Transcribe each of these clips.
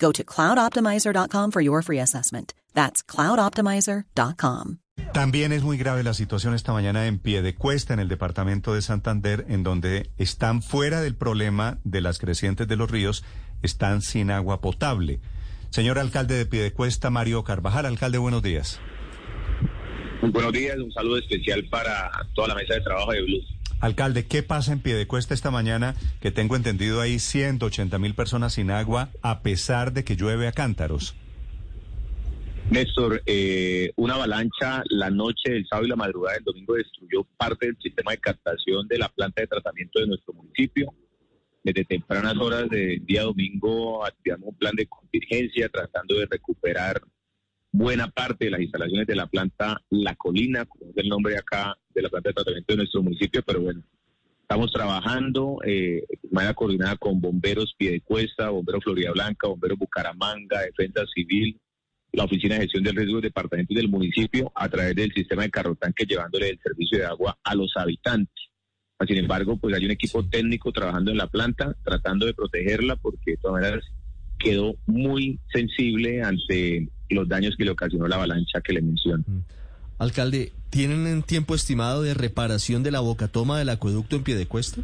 Go to cloudoptimizer.com for your free assessment. That's cloudoptimizer.com. También es muy grave la situación esta mañana en Piedecuesta, en el departamento de Santander, en donde están fuera del problema de las crecientes de los ríos, están sin agua potable. Señor alcalde de Piedecuesta, Mario Carvajal, alcalde, buenos días. Muy buenos días, un saludo especial para toda la mesa de trabajo de Blue. Alcalde, ¿qué pasa en Piedecuesta esta mañana? Que tengo entendido ahí 180 mil personas sin agua a pesar de que llueve a cántaros. Néstor, eh, una avalancha la noche del sábado y la madrugada del domingo destruyó parte del sistema de captación de la planta de tratamiento de nuestro municipio. Desde tempranas horas del día domingo activamos un plan de contingencia tratando de recuperar buena parte de las instalaciones de la planta La Colina, como es el nombre acá de la planta de tratamiento de nuestro municipio, pero bueno, estamos trabajando eh, de manera coordinada con bomberos Piedecuesta, bomberos Florida Blanca, bomberos Bucaramanga, Defensa Civil, la Oficina de Gestión del Riesgo del Departamento del municipio a través del sistema de carrotanque llevándole el servicio de agua a los habitantes. Sin embargo, pues hay un equipo técnico trabajando en la planta, tratando de protegerla porque de todas maneras quedó muy sensible ante los daños que le ocasionó la avalancha que le menciono. Alcalde, ¿tienen un tiempo estimado de reparación de la bocatoma del acueducto en Piedecuesta?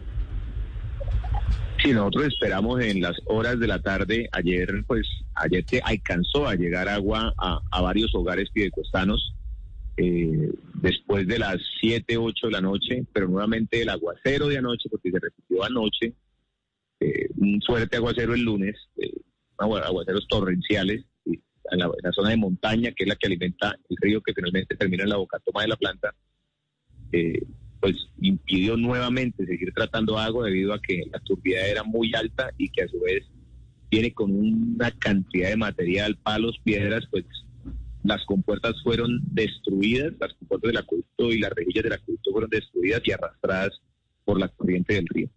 Sí, nosotros esperamos en las horas de la tarde. Ayer, pues, ayer te alcanzó a llegar agua a, a varios hogares piedecuestanos eh, después de las 7, 8 de la noche, pero nuevamente el aguacero de anoche, porque se repitió anoche, eh, un fuerte aguacero el lunes, eh, aguaceros torrenciales, en la, en la, zona de montaña, que es la que alimenta el río que finalmente termina en la bocatoma de la planta, eh, pues impidió nuevamente seguir tratando agua debido a que la turbidez era muy alta y que a su vez tiene con una cantidad de material, palos, piedras, pues las compuertas fueron destruidas, las compuertas del acueducto y las rejillas del acueducto fueron destruidas y arrastradas por la corriente del río.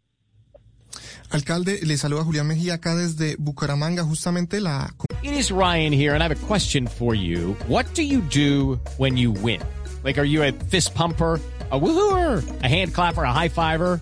Alcalde, le saluda Julián Mejía acá desde Bucaramanga, justamente la... It is Ryan here and I have a question for you. What do you do when you win? Like, are you a fist pumper? a woohooer, a hand clapper, a high fiver.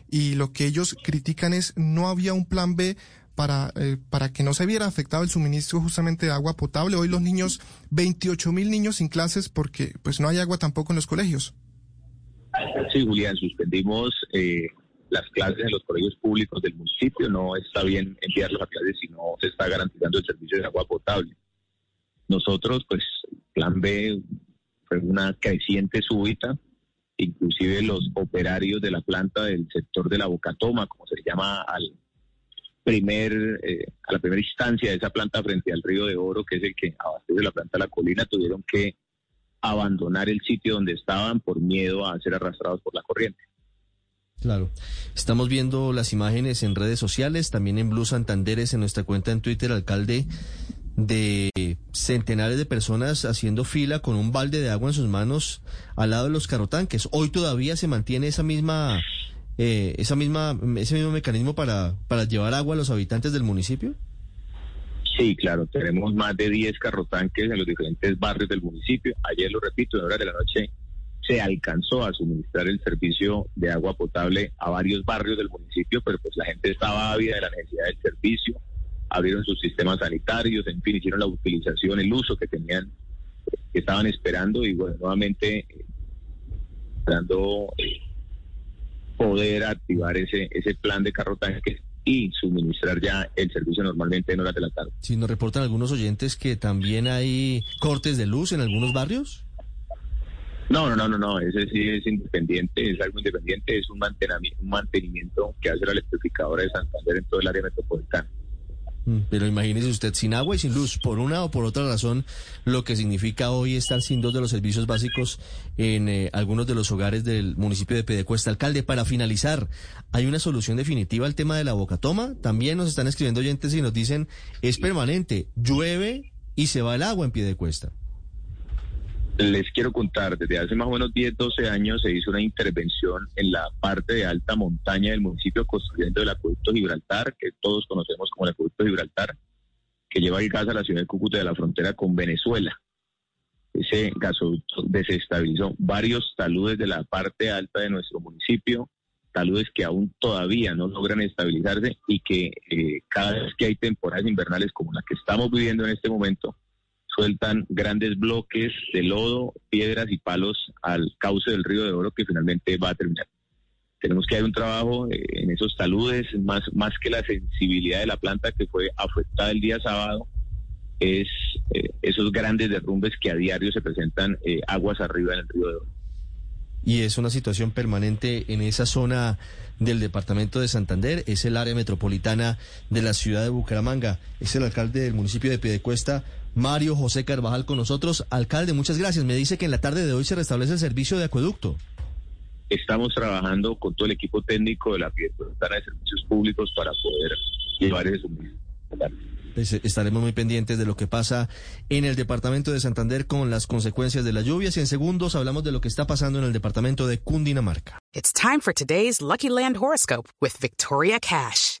y lo que ellos critican es no había un plan B para, eh, para que no se viera afectado el suministro justamente de agua potable. Hoy los niños, 28 mil niños sin clases porque pues no hay agua tampoco en los colegios. Sí, Julián, suspendimos eh, las clases en los colegios públicos del municipio. No está bien enviarlos a clases si no se está garantizando el servicio de agua potable. Nosotros, pues, plan B fue una creciente súbita inclusive los operarios de la planta del sector de la Bocatoma, como se le llama al primer, eh, a la primera instancia de esa planta frente al río de Oro, que es el que abastece la planta de la colina, tuvieron que abandonar el sitio donde estaban por miedo a ser arrastrados por la corriente. Claro. Estamos viendo las imágenes en redes sociales, también en Blue Santanderes, en nuestra cuenta en Twitter, alcalde de centenares de personas haciendo fila con un balde de agua en sus manos al lado de los carrotanques. Hoy todavía se mantiene esa misma, eh, esa misma, ese mismo mecanismo para, para llevar agua a los habitantes del municipio. Sí, claro, tenemos más de 10 carrotanques en los diferentes barrios del municipio. Ayer, lo repito, en hora de la noche se alcanzó a suministrar el servicio de agua potable a varios barrios del municipio, pero pues la gente estaba ávida de la necesidad del servicio, abrieron sus sistemas sanitarios, en fin, hicieron la utilización, el uso que tenían, que estaban esperando y bueno, nuevamente eh, esperando eh, poder activar ese, ese plan de carro tanque y suministrar ya el servicio normalmente en horas de la tarde. Si nos reportan algunos oyentes que también hay cortes de luz en algunos barrios. No, no, no, no, no, ese sí es independiente, es algo independiente, es un mantenimiento, un mantenimiento que hace la electrificadora de Santander en todo el área metropolitana. Mm, Pero imagínese usted sin agua y sin luz, por una o por otra razón, lo que significa hoy estar sin dos de los servicios básicos en eh, algunos de los hogares del municipio de Pedecuesta. Alcalde, para finalizar, ¿hay una solución definitiva al tema de la bocatoma? También nos están escribiendo oyentes y nos dicen, es permanente, llueve y se va el agua en Piedecuesta. Les quiero contar, desde hace más o menos 10, 12 años se hizo una intervención en la parte de alta montaña del municipio construyendo el acueducto Gibraltar, que todos conocemos como el acueducto Gibraltar, que lleva el gas a la ciudad de Cúcuta de la frontera con Venezuela. Ese gasoducto desestabilizó varios taludes de la parte alta de nuestro municipio, taludes que aún todavía no logran estabilizarse y que eh, cada vez que hay temporadas invernales como la que estamos viviendo en este momento, sueltan grandes bloques de lodo, piedras y palos al cauce del río de Oro que finalmente va a terminar. Tenemos que hacer un trabajo eh, en esos taludes, más, más que la sensibilidad de la planta que fue afectada el día sábado, es eh, esos grandes derrumbes que a diario se presentan eh, aguas arriba en el río de Oro. Y es una situación permanente en esa zona del departamento de Santander, es el área metropolitana de la ciudad de Bucaramanga. Es el alcalde del municipio de Piedecuesta, Mario José Carvajal, con nosotros. Alcalde, muchas gracias. Me dice que en la tarde de hoy se restablece el servicio de acueducto. Estamos trabajando con todo el equipo técnico de la Piedecuesta de Servicios Públicos para poder llevar ese suministro. Pues, estaremos muy pendientes de lo que pasa en el departamento de Santander con las consecuencias de las lluvias y en segundos hablamos de lo que está pasando en el departamento de Cundinamarca. It's time for today's Lucky Land horoscope with Victoria Cash.